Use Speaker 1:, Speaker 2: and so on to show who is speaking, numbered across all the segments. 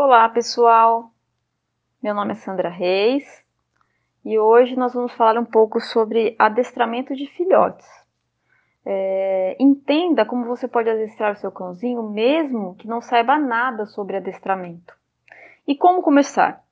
Speaker 1: Olá, pessoal. Meu nome é Sandra Reis e hoje nós vamos falar um pouco sobre adestramento de filhotes. É, entenda como você pode adestrar o seu cãozinho mesmo que não saiba nada sobre adestramento. E como começar?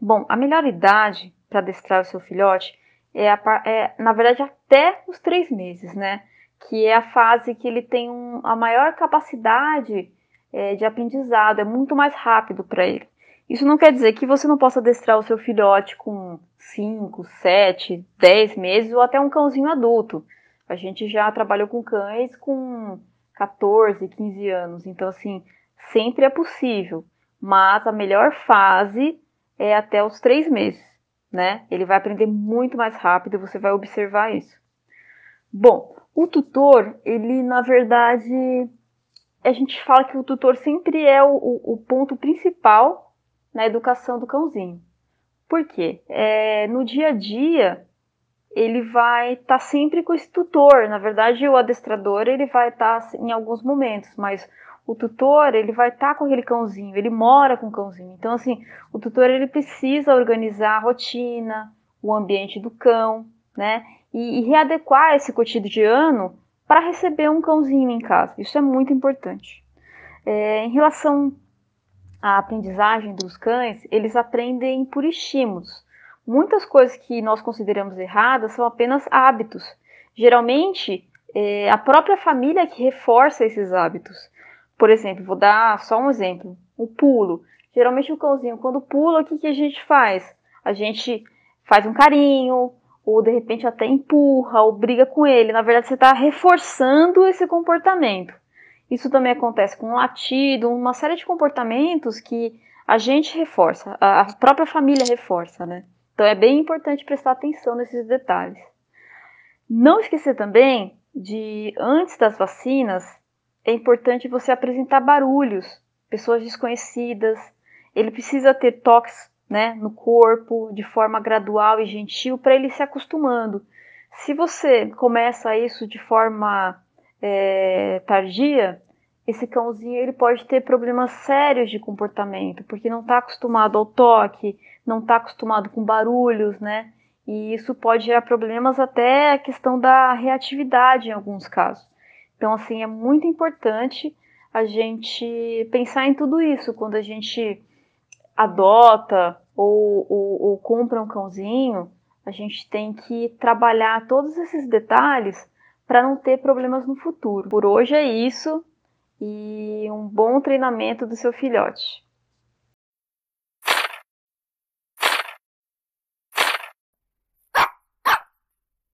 Speaker 1: Bom, a melhor idade para adestrar o seu filhote é, a, é, na verdade, até os três meses, né? Que é a fase que ele tem um, a maior capacidade é, de aprendizado, é muito mais rápido para ele. Isso não quer dizer que você não possa adestrar o seu filhote com 5, 7, 10 meses ou até um cãozinho adulto. A gente já trabalhou com cães com 14, 15 anos, então assim, sempre é possível, mas a melhor fase é até os 3 meses, né? Ele vai aprender muito mais rápido, você vai observar isso. Bom, o tutor, ele na verdade a gente fala que o tutor sempre é o, o, ponto principal na educação do cãozinho. Por quê? É, no dia a dia, ele vai estar tá sempre com esse tutor. Na verdade, o adestrador ele vai estar tá, em alguns momentos, mas o tutor ele vai estar tá com aquele cãozinho, ele mora com o cãozinho. Então, assim, o tutor ele precisa organizar a rotina, o ambiente do cão, né? E, e readequar esse cotidiano para receber um cãozinho em casa. Isso é muito importante. É, em relação à aprendizagem dos cães, eles aprendem por estímulos. Muitas coisas que nós consideramos erradas são apenas hábitos. Geralmente, é a própria família que reforça esses hábitos. Por exemplo, vou dar só um exemplo: o pulo. Geralmente, o cãozinho, quando pula, o que, que a gente faz? A gente faz um carinho, ou de repente até empurra ou briga com ele. Na verdade, você está reforçando esse comportamento. Isso também acontece com latido, uma série de comportamentos que a gente reforça, a própria família reforça, né? Então é bem importante prestar atenção nesses detalhes. Não esquecer também de, antes das vacinas, é importante você apresentar barulhos, pessoas desconhecidas. Ele precisa ter toques né, no corpo de forma gradual e gentil para ele se acostumando. Se você começa isso de forma é, tardia, esse cãozinho ele pode ter problemas sérios de comportamento, porque não está acostumado ao toque, não está acostumado com barulhos, né? E isso pode gerar problemas até a questão da reatividade em alguns casos. Então, assim, é muito importante a gente pensar em tudo isso quando a gente adota ou, ou, ou compra um cãozinho, a gente tem que trabalhar todos esses detalhes para não ter problemas no futuro. Por hoje é isso e um bom treinamento do seu filhote.